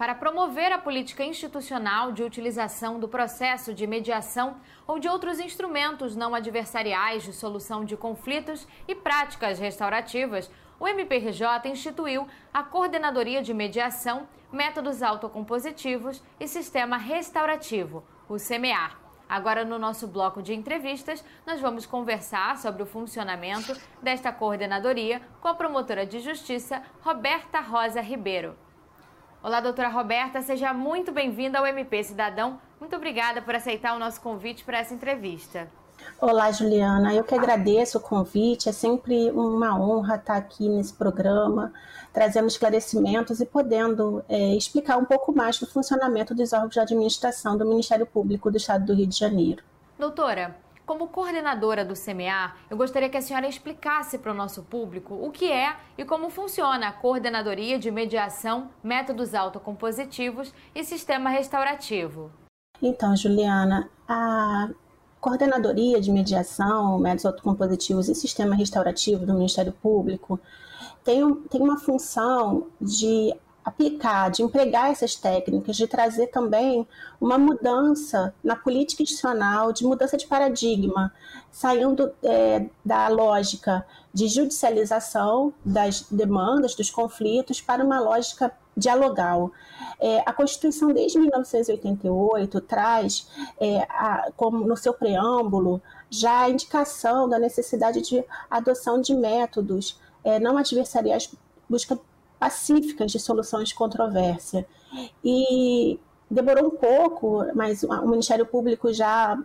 para promover a política institucional de utilização do processo de mediação ou de outros instrumentos não adversariais de solução de conflitos e práticas restaurativas, o MPRJ instituiu a Coordenadoria de Mediação, Métodos Autocompositivos e Sistema Restaurativo, o CMEAR. Agora, no nosso bloco de entrevistas, nós vamos conversar sobre o funcionamento desta coordenadoria com a promotora de justiça, Roberta Rosa Ribeiro. Olá, doutora Roberta, seja muito bem-vinda ao MP Cidadão. Muito obrigada por aceitar o nosso convite para essa entrevista. Olá, Juliana. Eu que agradeço o convite. É sempre uma honra estar aqui nesse programa, trazendo esclarecimentos e podendo é, explicar um pouco mais do funcionamento dos órgãos de administração do Ministério Público do Estado do Rio de Janeiro. Doutora, como coordenadora do CMA, eu gostaria que a senhora explicasse para o nosso público o que é e como funciona a Coordenadoria de Mediação, Métodos Autocompositivos e Sistema Restaurativo. Então, Juliana, a Coordenadoria de Mediação, Métodos Autocompositivos e Sistema Restaurativo do Ministério Público tem, tem uma função de aplicar, de empregar essas técnicas, de trazer também uma mudança na política institucional, de mudança de paradigma, saindo é, da lógica de judicialização das demandas, dos conflitos, para uma lógica dialogal. É, a Constituição, desde 1988, traz, é, a, como no seu preâmbulo, já a indicação da necessidade de adoção de métodos é, não adversariais, busca pacíficas de soluções de controvérsia. E demorou um pouco, mas o Ministério Público já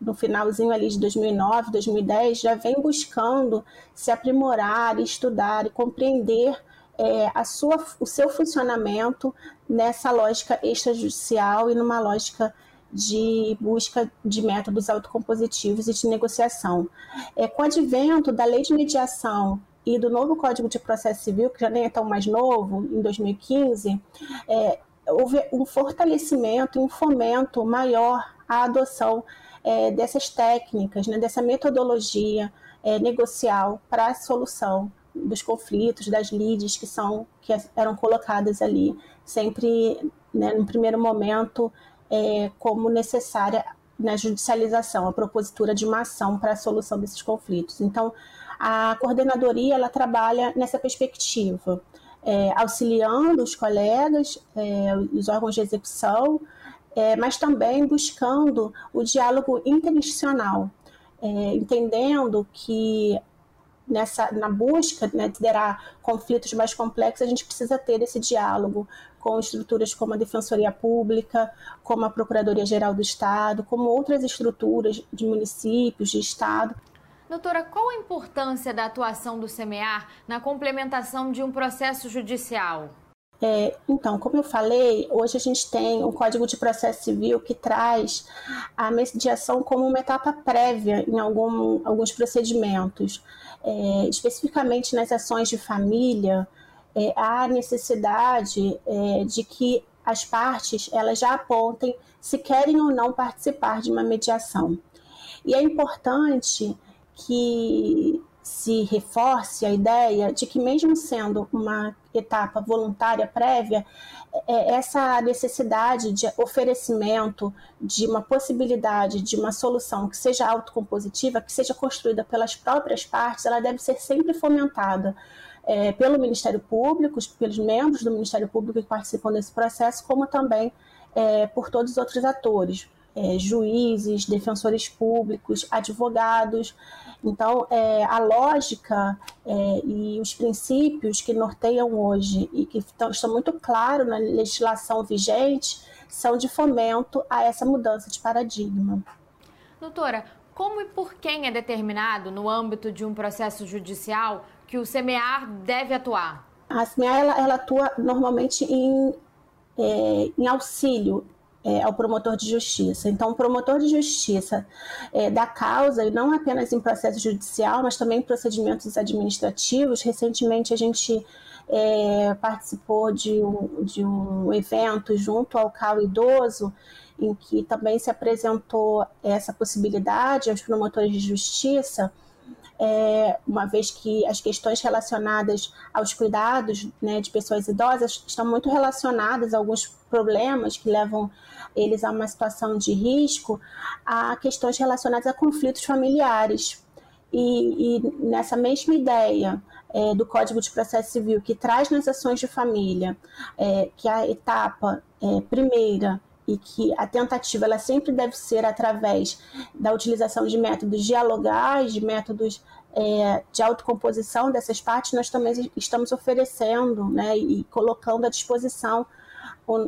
no finalzinho ali de 2009, 2010, já vem buscando se aprimorar, estudar e compreender é, a sua, o seu funcionamento nessa lógica extrajudicial e numa lógica de busca de métodos autocompositivos e de negociação. É, com o advento da lei de mediação e do novo Código de Processo Civil, que já nem é tão mais novo, em 2015, é, houve um fortalecimento um fomento maior à adoção é, dessas técnicas, né, dessa metodologia é, negocial para a solução dos conflitos, das lides que são que eram colocadas ali, sempre né, no primeiro momento é, como necessária na judicialização, a propositura de uma ação para a solução desses conflitos. Então, a coordenadoria ela trabalha nessa perspectiva, é, auxiliando os colegas, é, os órgãos de execução, é, mas também buscando o diálogo interinstitucional, é, entendendo que nessa na busca né, de liderar conflitos mais complexos, a gente precisa ter esse diálogo com estruturas como a Defensoria Pública, como a Procuradoria Geral do Estado, como outras estruturas de municípios, de Estado, Doutora, qual a importância da atuação do CMEAR na complementação de um processo judicial? É, então, como eu falei, hoje a gente tem um Código de Processo Civil que traz a mediação como uma etapa prévia em algum, alguns procedimentos. É, especificamente nas ações de família, é, há necessidade é, de que as partes elas já apontem se querem ou não participar de uma mediação. E é importante que se reforce a ideia de que, mesmo sendo uma etapa voluntária prévia, é, essa necessidade de oferecimento de uma possibilidade de uma solução que seja autocompositiva, que seja construída pelas próprias partes, ela deve ser sempre fomentada. É, pelo Ministério Público, pelos membros do Ministério Público que participam desse processo, como também é, por todos os outros atores, é, juízes, defensores públicos, advogados. Então, é, a lógica é, e os princípios que norteiam hoje e que estão, muito claros na legislação vigente são de fomento a essa mudança de paradigma. Doutora, como e por quem é determinado, no âmbito de um processo judicial, que o CMEAR deve atuar? A CMEAR ela, ela atua normalmente em, é, em auxílio é, ao promotor de justiça. Então, o promotor de justiça é, da causa, e não apenas em processo judicial, mas também em procedimentos administrativos. Recentemente, a gente é, participou de um, de um evento junto ao CAU Idoso, em que também se apresentou essa possibilidade aos promotores de justiça é, uma vez que as questões relacionadas aos cuidados né, de pessoas idosas estão muito relacionadas a alguns problemas que levam eles a uma situação de risco, a questões relacionadas a conflitos familiares. E, e nessa mesma ideia é, do Código de Processo Civil, que traz nas ações de família, é, que a etapa é, primeira e que a tentativa ela sempre deve ser através da utilização de métodos dialogais, de métodos é, de autocomposição dessas partes, nós também estamos oferecendo né, e colocando à disposição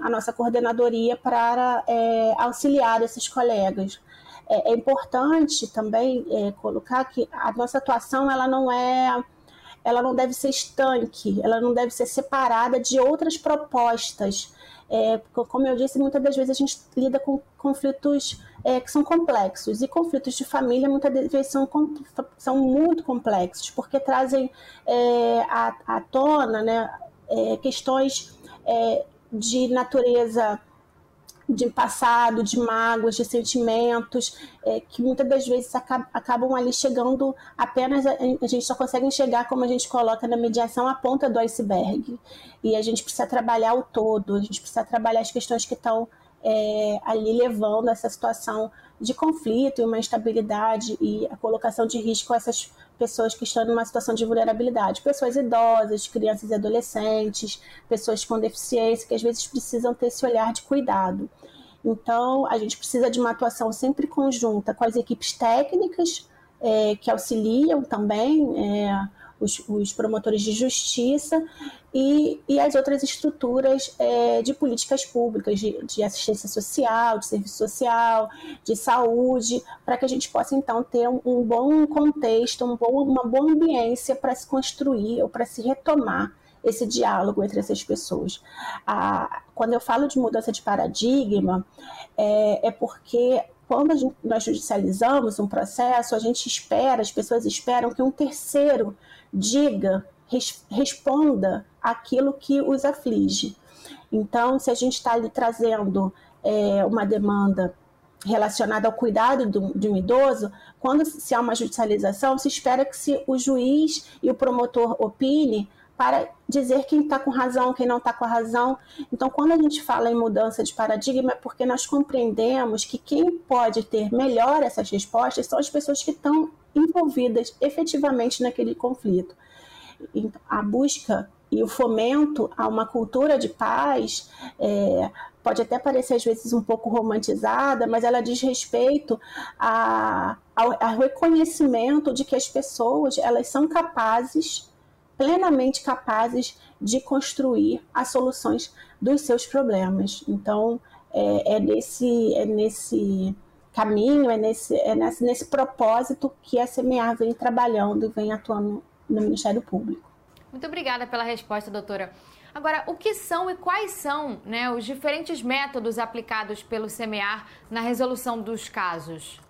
a nossa coordenadoria para é, auxiliar esses colegas. É, é importante também é, colocar que a nossa atuação ela não é ela não deve ser estanque, ela não deve ser separada de outras propostas. É, como eu disse, muitas das vezes a gente lida com conflitos é, que são complexos, e conflitos de família muitas vezes são, são muito complexos, porque trazem é, à, à tona né, é, questões é, de natureza de passado, de mágoas, de sentimentos, é, que muitas das vezes acabam, acabam ali chegando apenas, a, a, gente só consegue enxergar como a gente coloca na mediação a ponta do iceberg. E a gente precisa trabalhar o todo, a gente precisa trabalhar as questões que estão é, ali levando essa situação de conflito e uma instabilidade e a colocação de risco a essas pessoas que estão numa situação de vulnerabilidade, pessoas idosas, crianças e adolescentes, pessoas com deficiência que às vezes precisam ter esse olhar de cuidado. Então, a gente precisa de uma atuação sempre conjunta com as equipes técnicas é, que auxiliam também é, os, os, promotores de justiça e, e as outras estruturas é, de políticas públicas, de, de, assistência social, de serviço social, de saúde, para que a gente possa então ter um, um bom contexto, um bom, uma boa ambiência para se construir ou para se retomar esse diálogo entre essas pessoas. Quando eu falo de mudança de paradigma, é, é porque quando gente, nós judicializamos um processo, a gente espera, as pessoas esperam que um terceiro diga, res, responda aquilo que os aflige. Então, se a gente está ali trazendo é, uma demanda relacionada ao cuidado do, de um idoso, quando se há uma judicialização, se espera que se o juiz e o promotor opine para dizer quem está com razão, quem não está com razão. Então, quando a gente fala em mudança de paradigma, é porque nós compreendemos que quem pode ter melhor essas respostas são as pessoas que estão envolvidas efetivamente naquele conflito. A busca e o fomento a uma cultura de paz é, pode até parecer às vezes um pouco romantizada, mas ela diz respeito a, ao, ao reconhecimento de que as pessoas elas são capazes plenamente capazes de construir as soluções dos seus problemas. Então, é, é nesse, é nesse caminho, é nesse, é nesse, nesse propósito que a CMA vem trabalhando e vem atuando no Ministério Público. Muito obrigada pela resposta, doutora. Agora, o que são e quais são né, os diferentes métodos aplicados pelo CMA na resolução dos casos?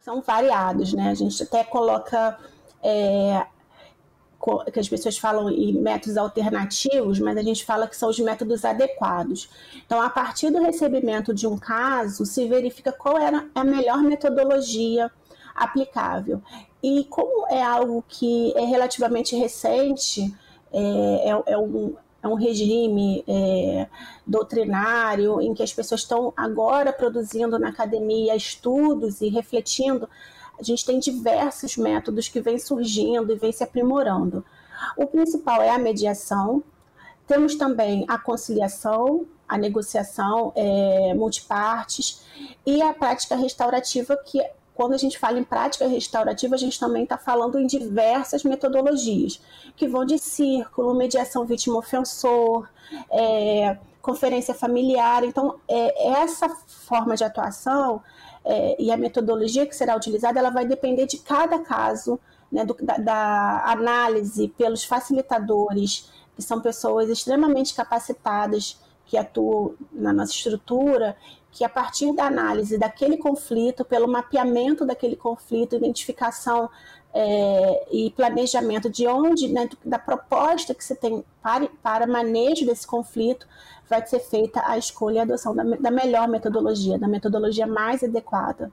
São variados, né? A gente até coloca é, que as pessoas falam em métodos alternativos, mas a gente fala que são os métodos adequados. Então, a partir do recebimento de um caso, se verifica qual era a melhor metodologia aplicável. E como é algo que é relativamente recente, é, é, é um, é um regime é, doutrinário em que as pessoas estão agora produzindo na academia estudos e refletindo a gente tem diversos métodos que vêm surgindo e vêm se aprimorando. O principal é a mediação, temos também a conciliação, a negociação é, multipartes e a prática restaurativa, que quando a gente fala em prática restaurativa, a gente também está falando em diversas metodologias, que vão de círculo, mediação vítima-ofensor, é, conferência familiar. Então, é, essa forma de atuação é, e a metodologia que será utilizada, ela vai depender de cada caso, né, do, da, da análise pelos facilitadores, que são pessoas extremamente capacitadas que atuam na nossa estrutura, que a partir da análise daquele conflito, pelo mapeamento daquele conflito, identificação é, e planejamento de onde, né, da proposta que você tem para, para manejo desse conflito, vai ser feita a escolha e a adoção da, da melhor metodologia, da metodologia mais adequada.